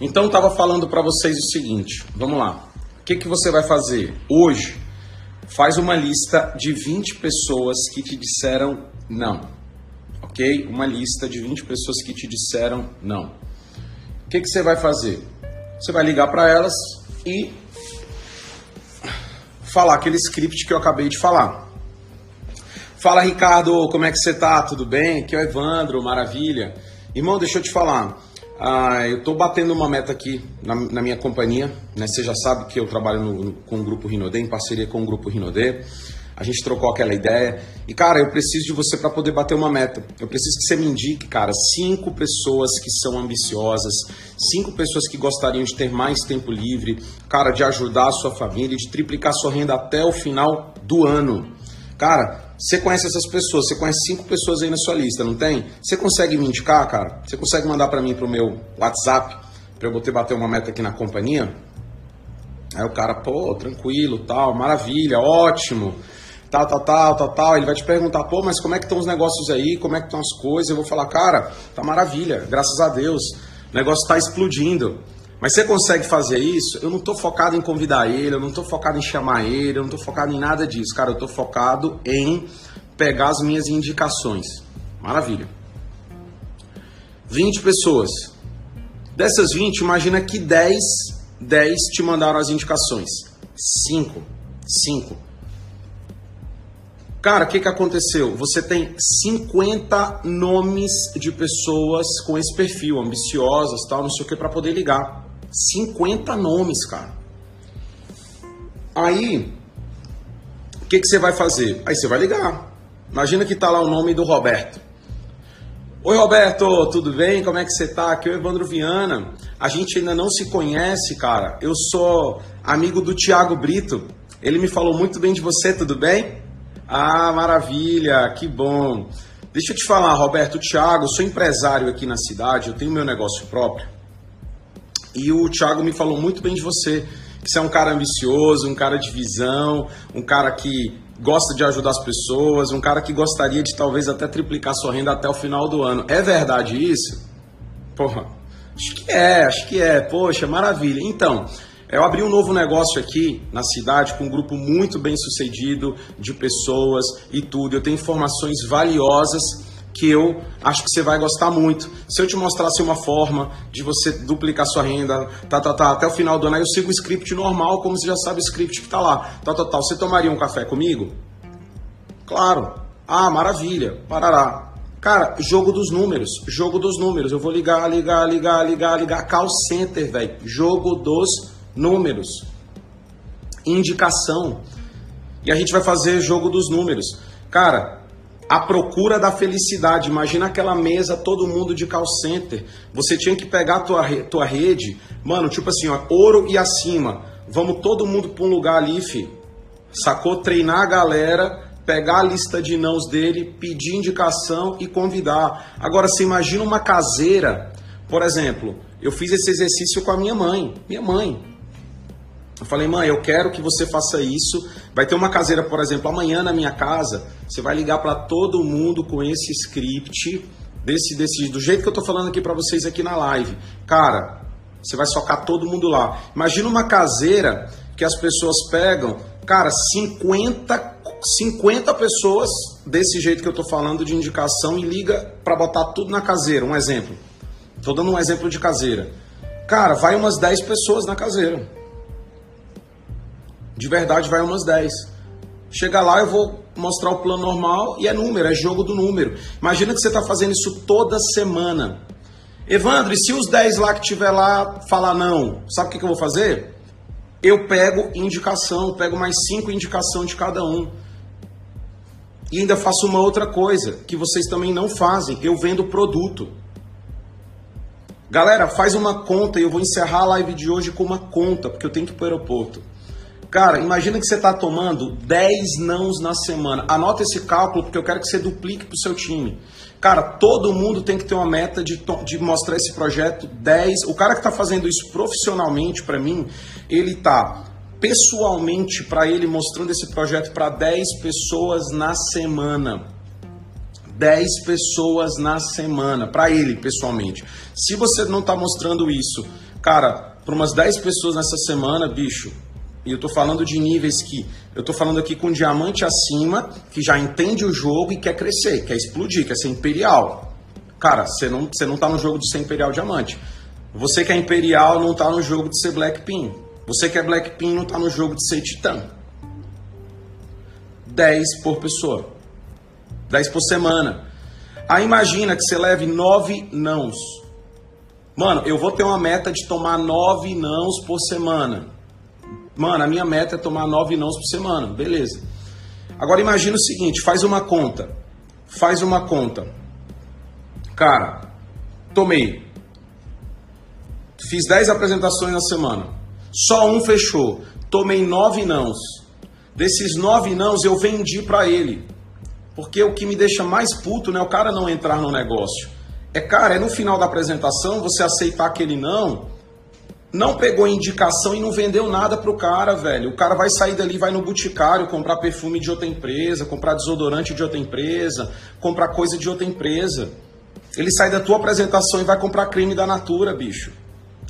Então estava falando para vocês o seguinte, vamos lá. O que, que você vai fazer hoje? Faz uma lista de 20 pessoas que te disseram não. Ok? Uma lista de 20 pessoas que te disseram não. O que, que você vai fazer? Você vai ligar para elas e falar aquele script que eu acabei de falar. Fala Ricardo, como é que você tá? Tudo bem? Aqui é o Evandro, maravilha. Irmão, deixa eu te falar. Ah, eu estou batendo uma meta aqui na, na, minha companhia. Né? Você já sabe que eu trabalho no, no, com o Grupo Rinodê, em parceria com o Grupo Rinodê. A gente trocou aquela ideia. E, cara, eu preciso de você para poder bater uma meta. Eu preciso que você me indique, cara, cinco pessoas que são ambiciosas, cinco pessoas que gostariam de ter mais tempo livre, cara, de ajudar a sua família, de triplicar sua renda até o final do ano. Cara, você conhece essas pessoas, você conhece cinco pessoas aí na sua lista, não tem? Você consegue me indicar, cara? Você consegue mandar para mim pro meu WhatsApp para eu poder bater uma meta aqui na companhia? Aí o cara, pô, tranquilo, tal, maravilha, ótimo, tal, tal, tal, tal, tal. Ele vai te perguntar, pô, mas como é que estão os negócios aí? Como é que estão as coisas? Eu vou falar, cara, tá maravilha, graças a Deus, o negócio está explodindo. Mas você consegue fazer isso? Eu não estou focado em convidar ele, eu não estou focado em chamar ele, eu não estou focado em nada disso. Cara, eu estou focado em pegar as minhas indicações. Maravilha. 20 pessoas. Dessas 20, imagina que 10, 10 te mandaram as indicações. 5. 5. Cara, o que, que aconteceu? Você tem 50 nomes de pessoas com esse perfil, ambiciosas, tal, não sei o que, para poder ligar. 50 nomes, cara. Aí, o que, que você vai fazer? Aí você vai ligar. Imagina que tá lá o nome do Roberto. Oi, Roberto, tudo bem? Como é que você tá? Aqui é o Evandro Viana. A gente ainda não se conhece, cara. Eu sou amigo do Thiago Brito. Ele me falou muito bem de você, tudo bem? Ah, maravilha, que bom. Deixa eu te falar, Roberto, Thiago, sou empresário aqui na cidade, eu tenho meu negócio próprio. E o Thiago me falou muito bem de você, que você é um cara ambicioso, um cara de visão, um cara que gosta de ajudar as pessoas, um cara que gostaria de talvez até triplicar sua renda até o final do ano. É verdade isso? Porra, acho que é, acho que é. Poxa, maravilha. Então, eu abri um novo negócio aqui na cidade com um grupo muito bem sucedido de pessoas e tudo. Eu tenho informações valiosas que eu acho que você vai gostar muito. Se eu te mostrasse uma forma de você duplicar sua renda, tá, tá, tá, até o final do ano, aí eu sigo o script normal, como você já sabe o script que tá lá. Tá, tá, tá. Você tomaria um café comigo? Claro. Ah, maravilha. Parará. Cara, jogo dos números. Jogo dos números. Eu vou ligar, ligar, ligar, ligar, ligar. Call center, velho. Jogo dos números. Indicação. E a gente vai fazer jogo dos números. Cara, a procura da felicidade. Imagina aquela mesa, todo mundo de call center. Você tinha que pegar a tua, tua rede, mano, tipo assim, ó, ouro e acima. Vamos todo mundo para um lugar ali, fi. Sacou? Treinar a galera, pegar a lista de nãos dele, pedir indicação e convidar. Agora, você imagina uma caseira, por exemplo, eu fiz esse exercício com a minha mãe. Minha mãe, eu falei, mãe, eu quero que você faça isso. Vai ter uma caseira, por exemplo, amanhã na minha casa. Você vai ligar para todo mundo com esse script, desse, desse, do jeito que eu tô falando aqui para vocês aqui na live. Cara, você vai socar todo mundo lá. Imagina uma caseira que as pessoas pegam, cara, 50, 50 pessoas desse jeito que eu tô falando de indicação e liga para botar tudo na caseira. Um exemplo. Tô dando um exemplo de caseira. Cara, vai umas 10 pessoas na caseira de verdade vai umas 10. Chega lá, eu vou mostrar o plano normal e é número, é jogo do número. Imagina que você está fazendo isso toda semana. Evandro, e se os 10 lá que tiver lá falar não, sabe o que, que eu vou fazer? Eu pego indicação, pego mais 5 indicação de cada um. E ainda faço uma outra coisa que vocês também não fazem. Eu vendo produto. Galera, faz uma conta e eu vou encerrar a live de hoje com uma conta, porque eu tenho que ir para o aeroporto. Cara, imagina que você está tomando 10 nãos na semana. Anota esse cálculo porque eu quero que você duplique para o seu time. Cara, todo mundo tem que ter uma meta de, de mostrar esse projeto 10. O cara que está fazendo isso profissionalmente para mim, ele está pessoalmente para ele mostrando esse projeto para 10 pessoas na semana. 10 pessoas na semana, para ele pessoalmente. Se você não está mostrando isso Cara, para umas 10 pessoas nessa semana, bicho, e eu tô falando de níveis que. Eu tô falando aqui com diamante acima, que já entende o jogo e quer crescer, quer explodir, quer ser imperial. Cara, você não, você não tá no jogo de ser imperial diamante. Você que é imperial não tá no jogo de ser Blackpin. Você que é Blackpin não tá no jogo de ser titã. 10 por pessoa. 10 por semana. Aí imagina que você leve 9 nãos. Mano, eu vou ter uma meta de tomar 9 nãos por semana. Mano, a minha meta é tomar 9 nãos por semana. Beleza. Agora imagina o seguinte, faz uma conta. Faz uma conta. Cara, tomei. Fiz 10 apresentações na semana. Só um fechou. Tomei 9 nãos. Desses 9 nãos eu vendi para ele. Porque o que me deixa mais puto não é o cara não entrar no negócio. É, cara, é no final da apresentação você aceitar aquele não, não pegou indicação e não vendeu nada pro cara, velho. O cara vai sair dali, vai no boticário comprar perfume de outra empresa, comprar desodorante de outra empresa, comprar coisa de outra empresa. Ele sai da tua apresentação e vai comprar creme da Natura, bicho.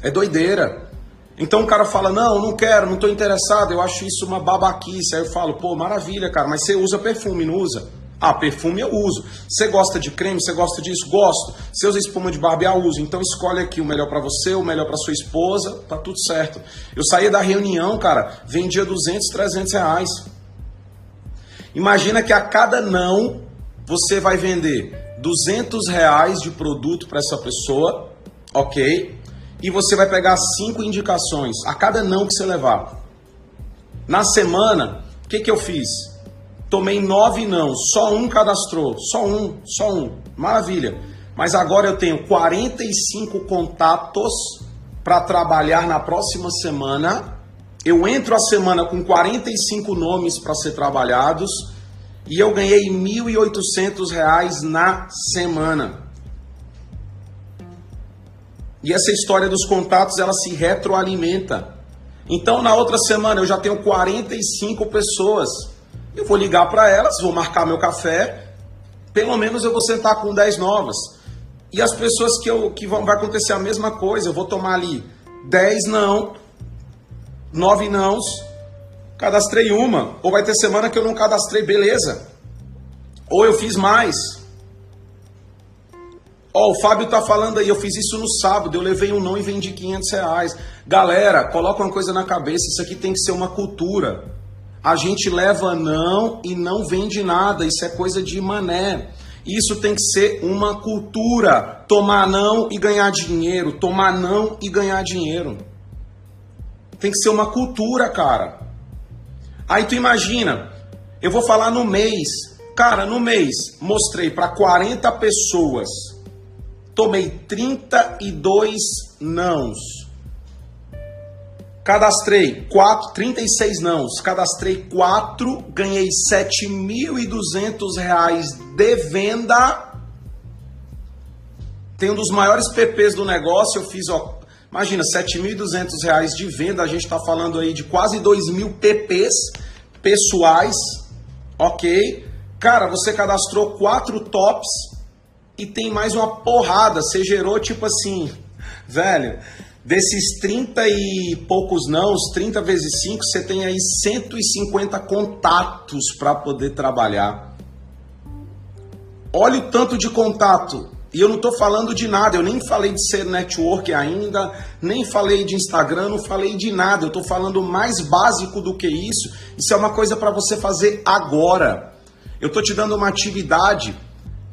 É doideira. Então o cara fala: Não, não quero, não estou interessado, eu acho isso uma babaquice. Aí eu falo: Pô, maravilha, cara, mas você usa perfume, não usa? Ah, perfume eu uso. Você gosta de creme? Você gosta disso? Gosto. Você usa espuma de barbear? Uso. Então escolhe aqui o melhor para você, o melhor para sua esposa, tá tudo certo. Eu saía da reunião, cara, vendia 200, 300 reais. Imagina que a cada não você vai vender 200 reais de produto para essa pessoa, ok? E você vai pegar cinco indicações a cada não que você levar. Na semana, o que, que eu fiz? Tomei nove não, só um cadastrou, só um, só um. Maravilha. Mas agora eu tenho 45 contatos para trabalhar na próxima semana. Eu entro a semana com 45 nomes para ser trabalhados e eu ganhei R$ 1.800 na semana. E essa história dos contatos, ela se retroalimenta. Então, na outra semana, eu já tenho 45 pessoas eu vou ligar para elas, vou marcar meu café, pelo menos eu vou sentar com 10 novas. E as pessoas que, eu, que vão, vai acontecer a mesma coisa, eu vou tomar ali 10 não, 9 nãos, cadastrei uma, ou vai ter semana que eu não cadastrei, beleza. Ou eu fiz mais. Ó, o Fábio tá falando aí, eu fiz isso no sábado, eu levei um não e vendi 500 reais. Galera, coloca uma coisa na cabeça, isso aqui tem que ser uma cultura. A gente leva não e não vende nada, isso é coisa de mané. Isso tem que ser uma cultura. Tomar não e ganhar dinheiro. Tomar não e ganhar dinheiro. Tem que ser uma cultura, cara. Aí tu imagina, eu vou falar no mês. Cara, no mês, mostrei para 40 pessoas. Tomei 32 nãos. Cadastrei 4, 36 nãos, cadastrei 4, ganhei 7.200 reais de venda. Tem um dos maiores PPs do negócio, eu fiz, ó, imagina, 7.200 reais de venda, a gente está falando aí de quase 2 mil PPs pessoais, ok? Cara, você cadastrou 4 tops e tem mais uma porrada, você gerou tipo assim, velho Desses 30 e poucos não, os 30 vezes 5, você tem aí 150 contatos para poder trabalhar. Olha o tanto de contato. E eu não estou falando de nada, eu nem falei de ser network ainda, nem falei de Instagram, não falei de nada. Eu estou falando mais básico do que isso. Isso é uma coisa para você fazer agora. Eu estou te dando uma atividade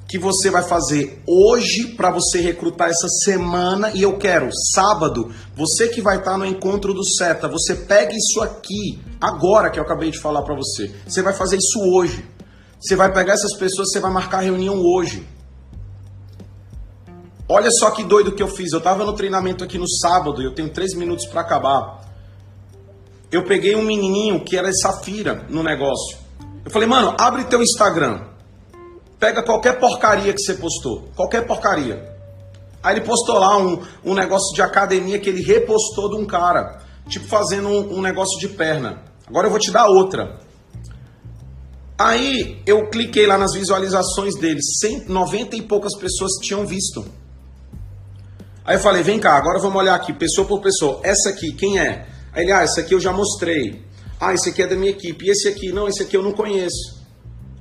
que você vai fazer hoje para você recrutar essa semana e eu quero sábado, você que vai estar tá no encontro do SETA, você pega isso aqui agora que eu acabei de falar para você. Você vai fazer isso hoje. Você vai pegar essas pessoas, você vai marcar reunião hoje. Olha só que doido que eu fiz. Eu estava no treinamento aqui no sábado, eu tenho três minutos para acabar. Eu peguei um menininho que era safira no negócio. Eu falei, mano, abre teu Instagram. Pega qualquer porcaria que você postou, qualquer porcaria. Aí ele postou lá um, um negócio de academia que ele repostou de um cara, tipo fazendo um, um negócio de perna. Agora eu vou te dar outra. Aí eu cliquei lá nas visualizações dele, 190 e poucas pessoas tinham visto. Aí eu falei, vem cá, agora vamos olhar aqui, pessoa por pessoa. Essa aqui, quem é? Aí ele, ah, essa aqui eu já mostrei. Ah, esse aqui é da minha equipe. E esse aqui, não, esse aqui eu não conheço.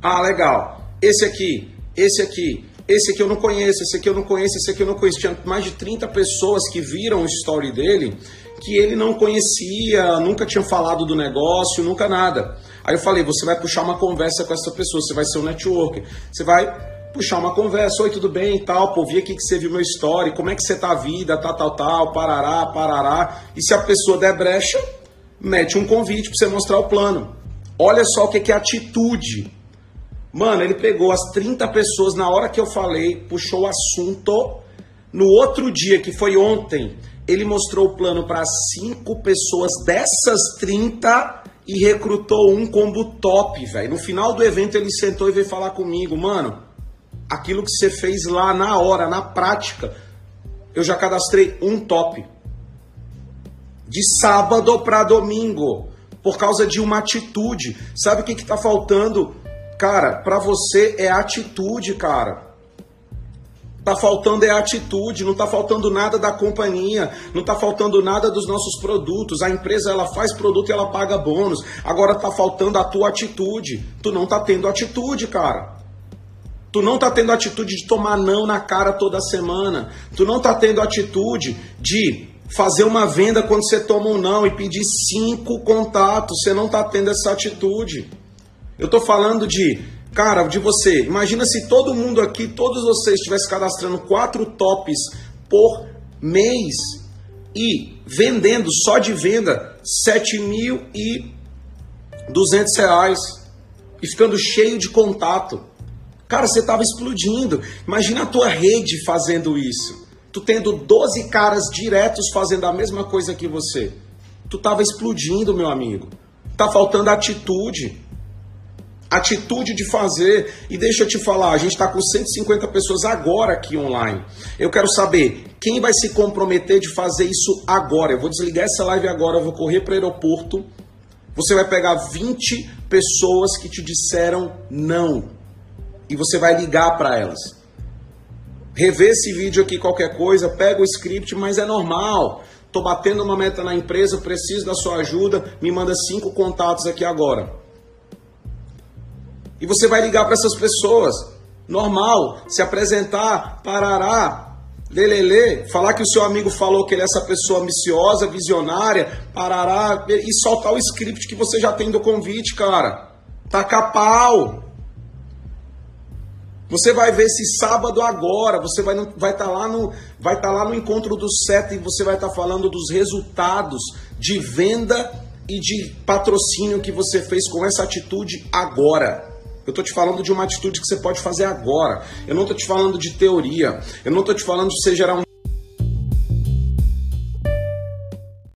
Ah, legal. Esse aqui, esse aqui, esse aqui eu não conheço, esse aqui eu não conheço, esse aqui eu não conheço. Tinha mais de 30 pessoas que viram o story dele que ele não conhecia, nunca tinha falado do negócio, nunca nada. Aí eu falei, você vai puxar uma conversa com essa pessoa, você vai ser um networker, você vai puxar uma conversa, oi, tudo bem e tal, pô, vi aqui que você viu meu story, como é que você tá a vida, tal, tal, tal, parará, parará. E se a pessoa der brecha, mete um convite para você mostrar o plano. Olha só o que é atitude. Mano, ele pegou as 30 pessoas na hora que eu falei, puxou o assunto. No outro dia, que foi ontem, ele mostrou o plano para cinco pessoas dessas 30 e recrutou um combo top, velho. No final do evento ele sentou e veio falar comigo, mano, aquilo que você fez lá na hora, na prática, eu já cadastrei um top. De sábado para domingo, por causa de uma atitude. Sabe o que está faltando? Cara, para você é atitude, cara. Tá faltando é atitude, não tá faltando nada da companhia, não tá faltando nada dos nossos produtos. A empresa ela faz produto e ela paga bônus. Agora tá faltando a tua atitude. Tu não tá tendo atitude, cara. Tu não tá tendo atitude de tomar não na cara toda semana. Tu não tá tendo atitude de fazer uma venda quando você toma um não e pedir cinco contatos. Você não tá tendo essa atitude. Eu tô falando de Cara, de você, imagina se todo mundo aqui, todos vocês estivessem cadastrando quatro tops por mês e vendendo só de venda R$ reais e ficando cheio de contato. Cara, você estava explodindo. Imagina a tua rede fazendo isso. Tu tendo 12 caras diretos fazendo a mesma coisa que você. Tu estava explodindo, meu amigo. Tá faltando atitude atitude de fazer. E deixa eu te falar, a gente está com 150 pessoas agora aqui online. Eu quero saber quem vai se comprometer de fazer isso agora. Eu vou desligar essa live agora, eu vou correr para o aeroporto. Você vai pegar 20 pessoas que te disseram não. E você vai ligar para elas. Rever esse vídeo aqui, qualquer coisa, pega o script, mas é normal. Tô batendo uma meta na empresa, preciso da sua ajuda, me manda cinco contatos aqui agora. E você vai ligar para essas pessoas, normal, se apresentar, parará, lelele, falar que o seu amigo falou que ele é essa pessoa ambiciosa, visionária, parará, e soltar o script que você já tem do convite, cara. Taca pau. Você vai ver esse sábado agora, você vai estar vai tá lá no vai tá lá no encontro do sete e você vai estar tá falando dos resultados de venda e de patrocínio que você fez com essa atitude agora. Eu estou te falando de uma atitude que você pode fazer agora. Eu não estou te falando de teoria. Eu não estou te falando de você gerar um